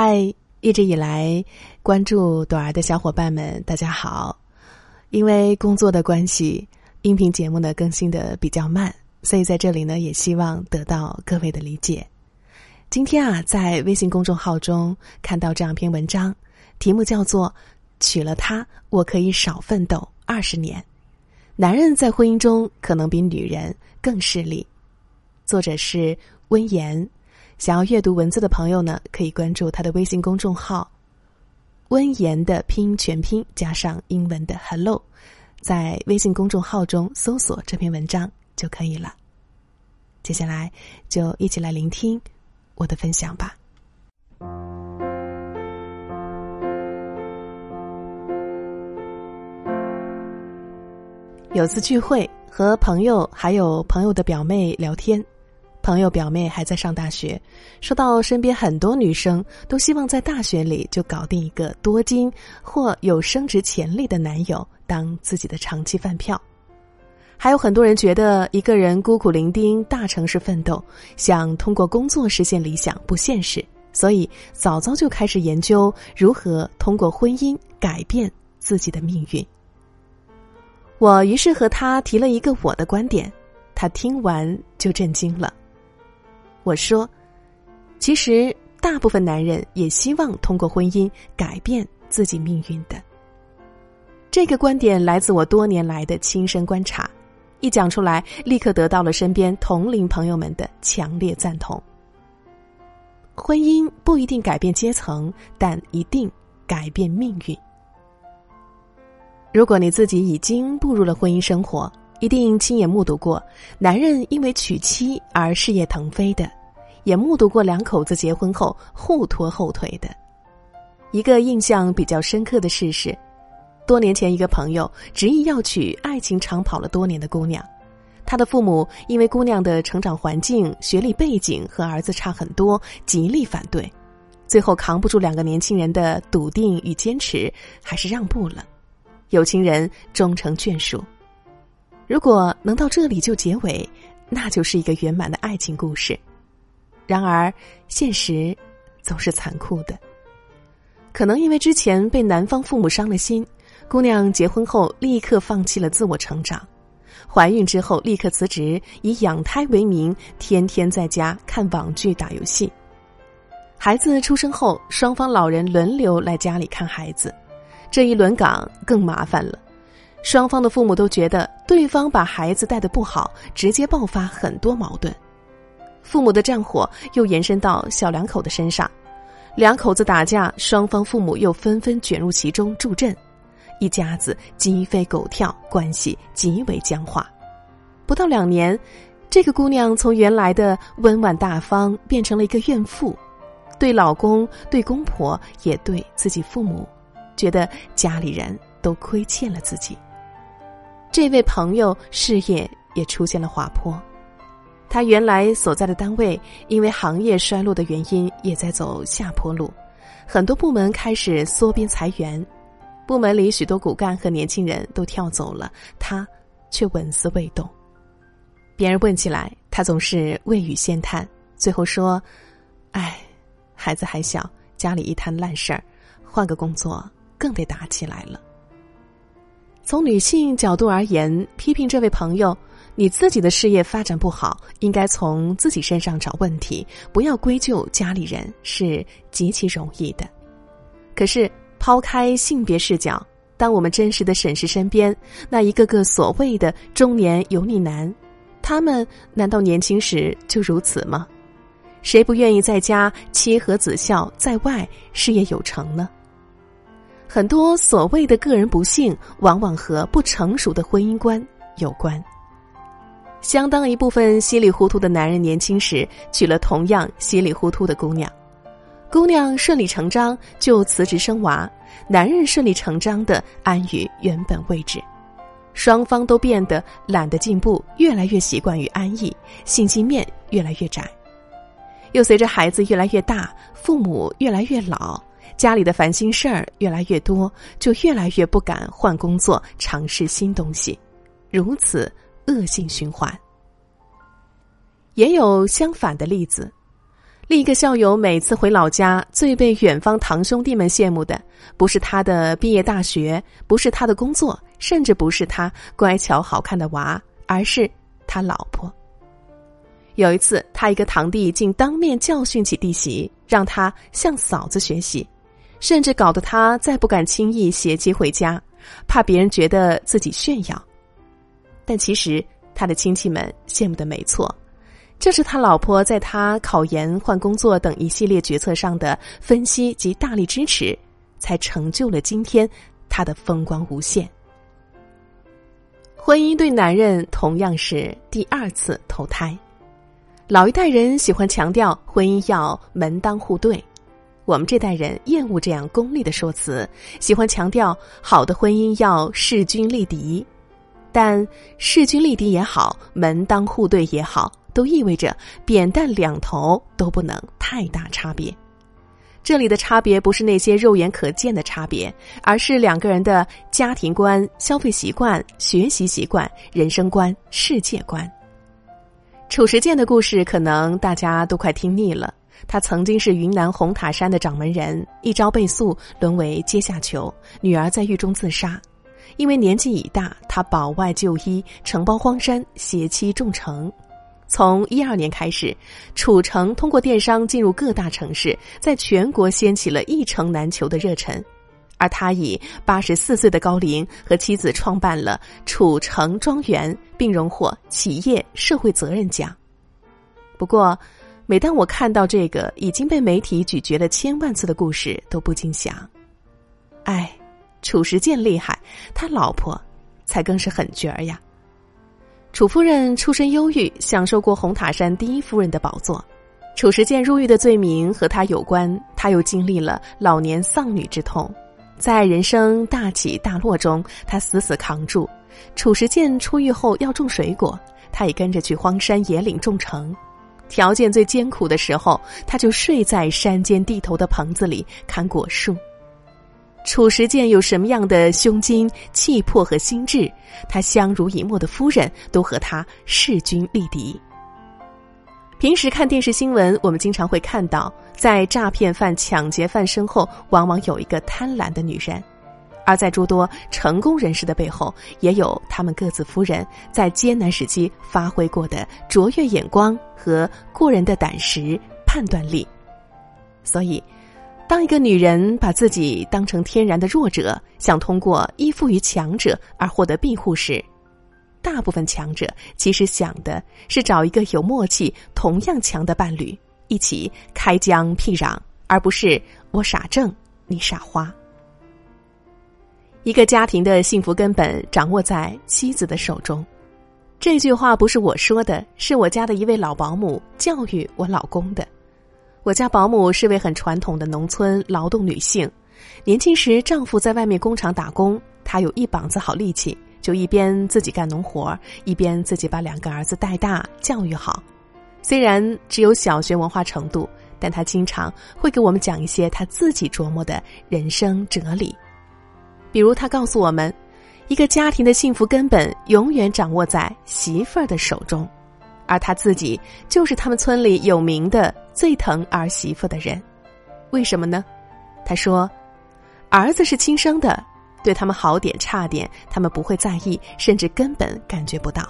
嗨，一直以来关注朵儿的小伙伴们，大家好。因为工作的关系，音频节目呢更新的比较慢，所以在这里呢也希望得到各位的理解。今天啊，在微信公众号中看到这样一篇文章，题目叫做《娶了她，我可以少奋斗二十年》，男人在婚姻中可能比女人更势利。作者是温言。想要阅读文字的朋友呢，可以关注他的微信公众号“温言”的拼音全拼加上英文的 “hello”，在微信公众号中搜索这篇文章就可以了。接下来就一起来聆听我的分享吧。有次聚会，和朋友还有朋友的表妹聊天。朋友表妹还在上大学，说到身边很多女生都希望在大学里就搞定一个多金或有升值潜力的男友当自己的长期饭票，还有很多人觉得一个人孤苦伶仃大城市奋斗，想通过工作实现理想不现实，所以早早就开始研究如何通过婚姻改变自己的命运。我于是和他提了一个我的观点，他听完就震惊了。我说：“其实，大部分男人也希望通过婚姻改变自己命运的。这个观点来自我多年来的亲身观察，一讲出来，立刻得到了身边同龄朋友们的强烈赞同。婚姻不一定改变阶层，但一定改变命运。如果你自己已经步入了婚姻生活，一定亲眼目睹过男人因为娶妻而事业腾飞的。”也目睹过两口子结婚后互拖后腿的，一个印象比较深刻的事是，多年前一个朋友执意要娶爱情长跑了多年的姑娘，他的父母因为姑娘的成长环境、学历背景和儿子差很多，极力反对，最后扛不住两个年轻人的笃定与坚持，还是让步了，有情人终成眷属。如果能到这里就结尾，那就是一个圆满的爱情故事。然而，现实总是残酷的。可能因为之前被男方父母伤了心，姑娘结婚后立刻放弃了自我成长，怀孕之后立刻辞职，以养胎为名，天天在家看网剧、打游戏。孩子出生后，双方老人轮流来家里看孩子，这一轮岗更麻烦了。双方的父母都觉得对方把孩子带的不好，直接爆发很多矛盾。父母的战火又延伸到小两口的身上，两口子打架，双方父母又纷纷卷入其中助阵，一家子鸡飞狗跳，关系极为僵化。不到两年，这个姑娘从原来的温婉大方变成了一个怨妇，对老公、对公婆，也对自己父母，觉得家里人都亏欠了自己。这位朋友事业也出现了滑坡。他原来所在的单位，因为行业衰落的原因，也在走下坡路，很多部门开始缩编裁员，部门里许多骨干和年轻人都跳走了，他却纹丝未动。别人问起来，他总是未语先叹，最后说：“哎，孩子还小，家里一摊烂事儿，换个工作更得打起来了。”从女性角度而言，批评这位朋友。你自己的事业发展不好，应该从自己身上找问题，不要归咎家里人，是极其容易的。可是抛开性别视角，当我们真实的审视身边那一个个所谓的中年油腻男，他们难道年轻时就如此吗？谁不愿意在家妻和子孝，在外事业有成呢？很多所谓的个人不幸，往往和不成熟的婚姻观有关。相当一部分稀里糊涂的男人，年轻时娶了同样稀里糊涂的姑娘，姑娘顺理成章就辞职生娃，男人顺理成章的安于原本位置，双方都变得懒得进步，越来越习惯于安逸，信息面越来越窄，又随着孩子越来越大，父母越来越老，家里的烦心事儿越来越多，就越来越不敢换工作，尝试新东西，如此。恶性循环。也有相反的例子，另一个校友每次回老家，最被远方堂兄弟们羡慕的，不是他的毕业大学，不是他的工作，甚至不是他乖巧好看的娃，而是他老婆。有一次，他一个堂弟竟当面教训起弟媳，让他向嫂子学习，甚至搞得他再不敢轻易携妻回家，怕别人觉得自己炫耀。但其实，他的亲戚们羡慕的没错。这是他老婆在他考研、换工作等一系列决策上的分析及大力支持，才成就了今天他的风光无限。婚姻对男人同样是第二次投胎。老一代人喜欢强调婚姻要门当户对，我们这代人厌恶这样功利的说辞，喜欢强调好的婚姻要势均力敌。但势均力敌也好，门当户对也好。都意味着扁担两头都不能太大差别。这里的差别不是那些肉眼可见的差别，而是两个人的家庭观、消费习惯、学习习惯、人生观、世界观。褚时健的故事可能大家都快听腻了。他曾经是云南红塔山的掌门人，一朝被诉，沦为阶下囚，女儿在狱中自杀。因为年纪已大，他保外就医，承包荒山，携妻众成。从一二年开始，楚城通过电商进入各大城市，在全国掀起了一城难求的热忱。而他以八十四岁的高龄和妻子创办了楚城庄园，并荣获企业社会责任奖。不过，每当我看到这个已经被媒体咀嚼了千万次的故事，都不禁想：褚时健厉害，他老婆才更是狠角儿呀。楚夫人出身优裕，享受过红塔山第一夫人的宝座。褚时健入狱的罪名和他有关，他又经历了老年丧女之痛，在人生大起大落中，他死死扛住。褚时健出狱后要种水果，他也跟着去荒山野岭种橙。条件最艰苦的时候，他就睡在山间地头的棚子里砍果树。褚时健有什么样的胸襟、气魄和心智，他相濡以沫的夫人都和他势均力敌。平时看电视新闻，我们经常会看到，在诈骗犯、抢劫犯身后，往往有一个贪婪的女人；而在诸多成功人士的背后，也有他们各自夫人在艰难时期发挥过的卓越眼光和过人的胆识、判断力。所以。当一个女人把自己当成天然的弱者，想通过依附于强者而获得庇护时，大部分强者其实想的是找一个有默契、同样强的伴侣，一起开疆辟壤，而不是我傻挣，你傻花。一个家庭的幸福根本掌握在妻子的手中，这句话不是我说的，是我家的一位老保姆教育我老公的。我家保姆是位很传统的农村劳动女性，年轻时丈夫在外面工厂打工，她有一膀子好力气，就一边自己干农活，一边自己把两个儿子带大教育好。虽然只有小学文化程度，但她经常会给我们讲一些她自己琢磨的人生哲理。比如，她告诉我们，一个家庭的幸福根本永远掌握在媳妇儿的手中。而他自己就是他们村里有名的最疼儿媳妇的人，为什么呢？他说：“儿子是亲生的，对他们好点差点，他们不会在意，甚至根本感觉不到；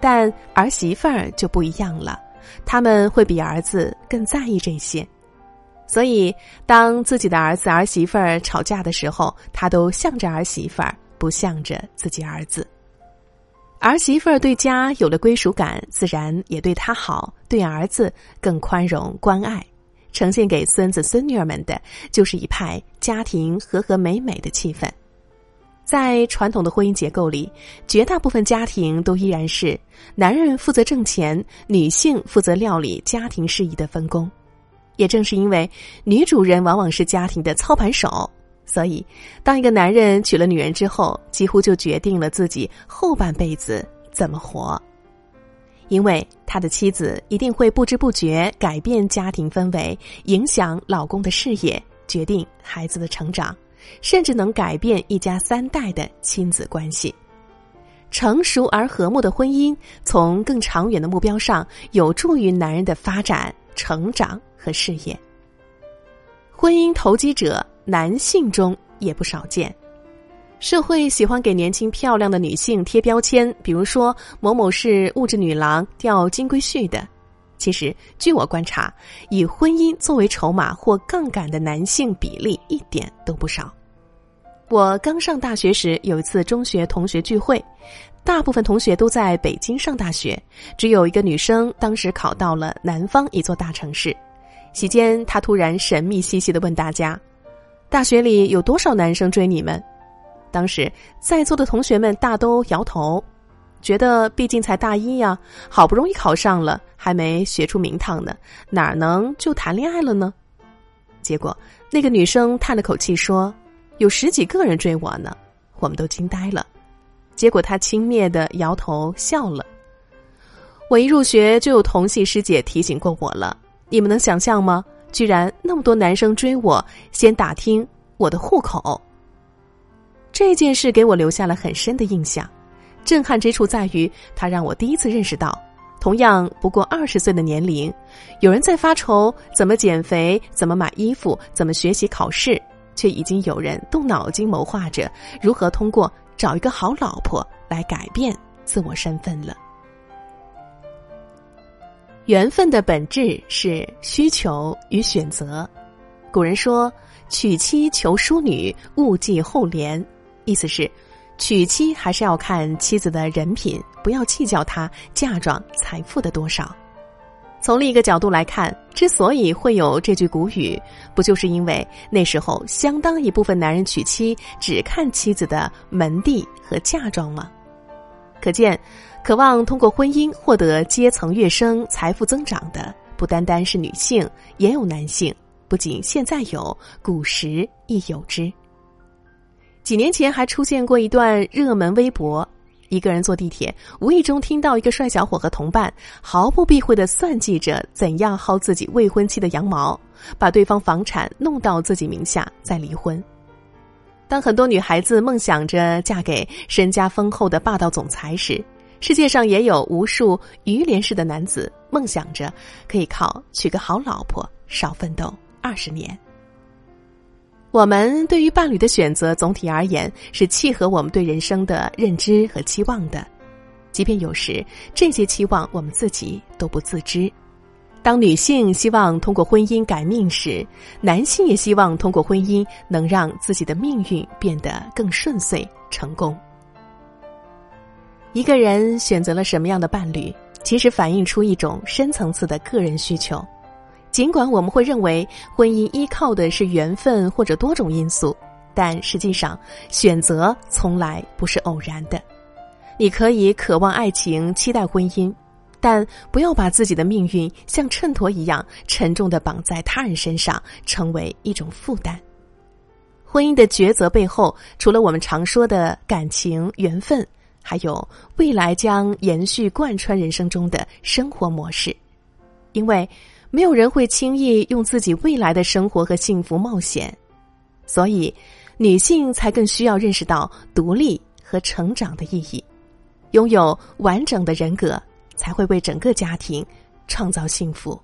但儿媳妇儿就不一样了，他们会比儿子更在意这些。所以，当自己的儿子儿媳妇儿吵架的时候，他都向着儿媳妇儿，不向着自己儿子。”儿媳妇儿对家有了归属感，自然也对他好，对儿子更宽容关爱，呈现给孙子孙女儿们的就是一派家庭和和美美的气氛。在传统的婚姻结构里，绝大部分家庭都依然是男人负责挣钱，女性负责料理家庭事宜的分工。也正是因为女主人往往是家庭的操盘手。所以，当一个男人娶了女人之后，几乎就决定了自己后半辈子怎么活。因为他的妻子一定会不知不觉改变家庭氛围，影响老公的事业，决定孩子的成长，甚至能改变一家三代的亲子关系。成熟而和睦的婚姻，从更长远的目标上，有助于男人的发展。成长和事业。婚姻投机者男性中也不少见，社会喜欢给年轻漂亮的女性贴标签，比如说某某是物质女郎、钓金龟婿的。其实，据我观察，以婚姻作为筹码或杠杆的男性比例一点都不少。我刚上大学时，有一次中学同学聚会，大部分同学都在北京上大学，只有一个女生当时考到了南方一座大城市。席间，她突然神秘兮兮的问大家：“大学里有多少男生追你们？”当时在座的同学们大都摇头。觉得毕竟才大一呀，好不容易考上了，还没学出名堂呢，哪能就谈恋爱了呢？结果那个女生叹了口气说：“有十几个人追我呢。”我们都惊呆了。结果她轻蔑的摇头笑了。我一入学就有同系师姐提醒过我了，你们能想象吗？居然那么多男生追我，先打听我的户口。这件事给我留下了很深的印象。震撼之处在于，他让我第一次认识到，同样不过二十岁的年龄，有人在发愁怎么减肥、怎么买衣服、怎么学习考试，却已经有人动脑筋谋划着如何通过找一个好老婆来改变自我身份了。缘分的本质是需求与选择。古人说：“娶妻求淑女，勿计后怜。”意思是。娶妻还是要看妻子的人品，不要计较她嫁妆财富的多少。从另一个角度来看，之所以会有这句古语，不就是因为那时候相当一部分男人娶妻只看妻子的门第和嫁妆吗？可见，渴望通过婚姻获得阶层跃升、财富增长的，不单单是女性，也有男性。不仅现在有，古时亦有之。几年前还出现过一段热门微博：一个人坐地铁，无意中听到一个帅小伙和同伴毫不避讳的算计着怎样薅自己未婚妻的羊毛，把对方房产弄到自己名下再离婚。当很多女孩子梦想着嫁给身家丰厚的霸道总裁时，世界上也有无数于连氏的男子梦想着可以靠娶个好老婆少奋斗二十年。我们对于伴侣的选择，总体而言是契合我们对人生的认知和期望的，即便有时这些期望我们自己都不自知。当女性希望通过婚姻改命时，男性也希望通过婚姻能让自己的命运变得更顺遂、成功。一个人选择了什么样的伴侣，其实反映出一种深层次的个人需求。尽管我们会认为婚姻依靠的是缘分或者多种因素，但实际上选择从来不是偶然的。你可以渴望爱情、期待婚姻，但不要把自己的命运像秤砣一样沉重的绑在他人身上，成为一种负担。婚姻的抉择背后，除了我们常说的感情、缘分，还有未来将延续贯穿人生中的生活模式，因为。没有人会轻易用自己未来的生活和幸福冒险，所以女性才更需要认识到独立和成长的意义，拥有完整的人格，才会为整个家庭创造幸福。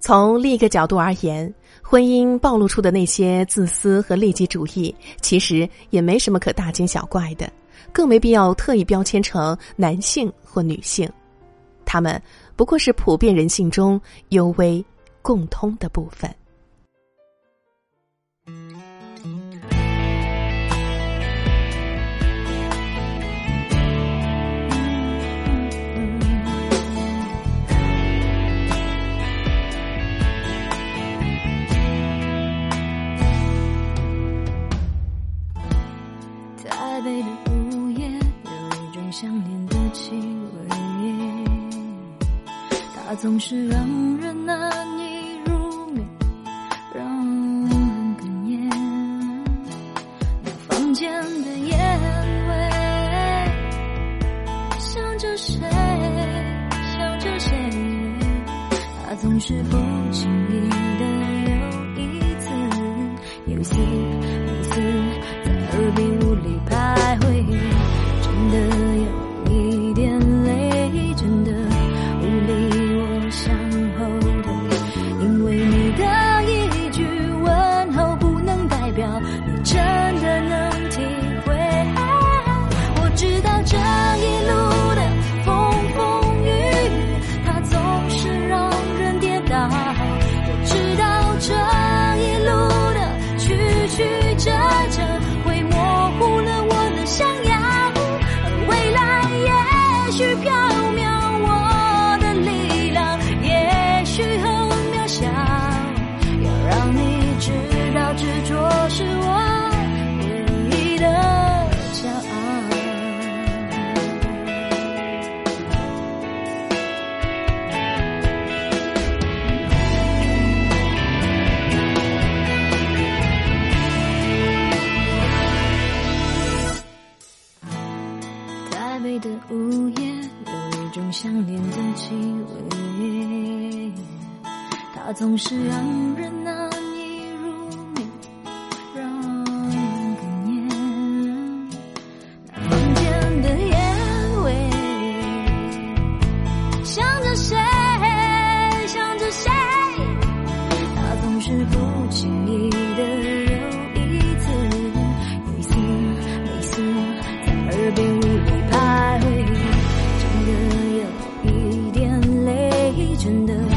从另一个角度而言，婚姻暴露出的那些自私和利己主义，其实也没什么可大惊小怪的，更没必要特意标签成男性或女性，他们。不过是普遍人性中尤为共通的部分。的午夜，有一种想念的气味，它总是让人难。真的